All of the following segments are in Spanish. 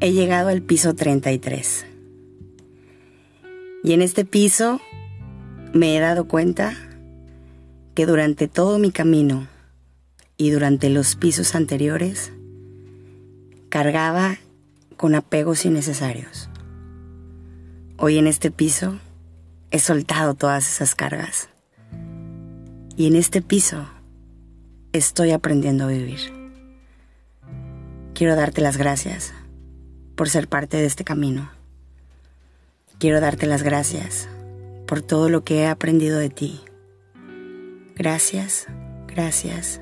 he llegado al piso 33. Y en este piso me he dado cuenta que durante todo mi camino y durante los pisos anteriores cargaba con apegos innecesarios. Hoy en este piso he soltado todas esas cargas. Y en este piso estoy aprendiendo a vivir. Quiero darte las gracias por ser parte de este camino. Quiero darte las gracias por todo lo que he aprendido de ti. Gracias, gracias,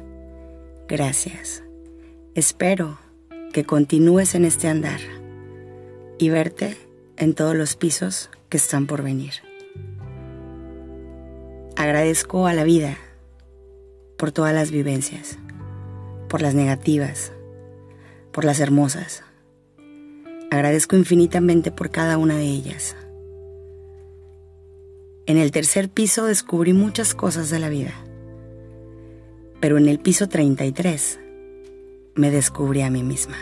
gracias. Espero que continúes en este andar y verte en todos los pisos que están por venir. Agradezco a la vida por todas las vivencias, por las negativas, por las hermosas Agradezco infinitamente por cada una de ellas. En el tercer piso descubrí muchas cosas de la vida, pero en el piso 33 me descubrí a mí misma.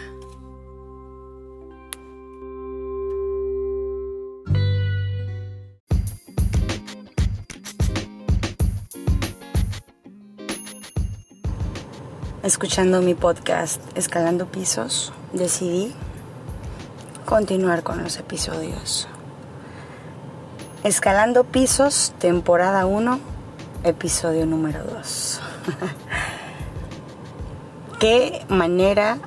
Escuchando mi podcast Escalando Pisos, decidí continuar con los episodios. Escalando Pisos, temporada 1, episodio número 2. Qué manera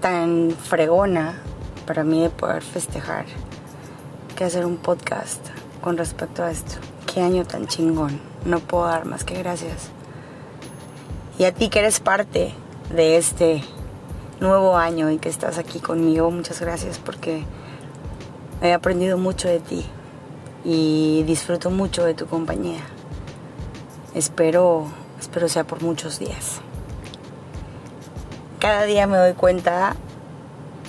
tan fregona para mí de poder festejar que hacer un podcast con respecto a esto. Qué año tan chingón. No puedo dar más que gracias. Y a ti que eres parte de este nuevo año y que estás aquí conmigo. Muchas gracias porque he aprendido mucho de ti y disfruto mucho de tu compañía. Espero, espero sea por muchos días. Cada día me doy cuenta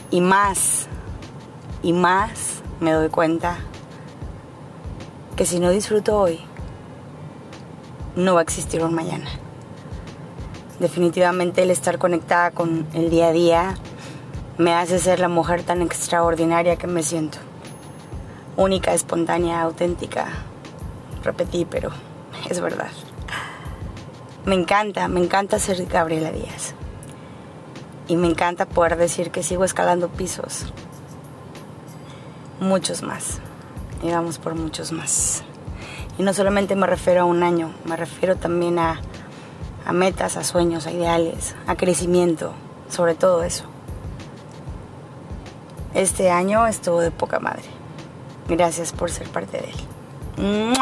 y más y más me doy cuenta que si no disfruto hoy, no va a existir un mañana. Definitivamente el estar conectada con el día a día me hace ser la mujer tan extraordinaria que me siento. Única, espontánea, auténtica. Repetí, pero es verdad. Me encanta, me encanta ser Gabriela Díaz. Y me encanta poder decir que sigo escalando pisos. Muchos más. Y vamos por muchos más. Y no solamente me refiero a un año, me refiero también a a metas, a sueños, a ideales, a crecimiento, sobre todo eso. Este año estuvo de poca madre. Gracias por ser parte de él.